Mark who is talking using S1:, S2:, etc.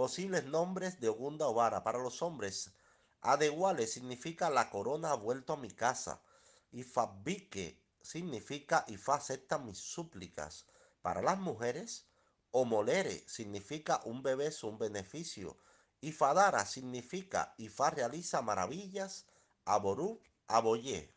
S1: Posibles nombres de Ogunda Ovara para los hombres. Adewale significa la corona ha vuelto a mi casa. y Ifabike significa Ifa acepta mis súplicas. Para las mujeres, Omolere significa un bebé es un beneficio. Ifadara significa Ifa realiza maravillas. Aború, Aboyé.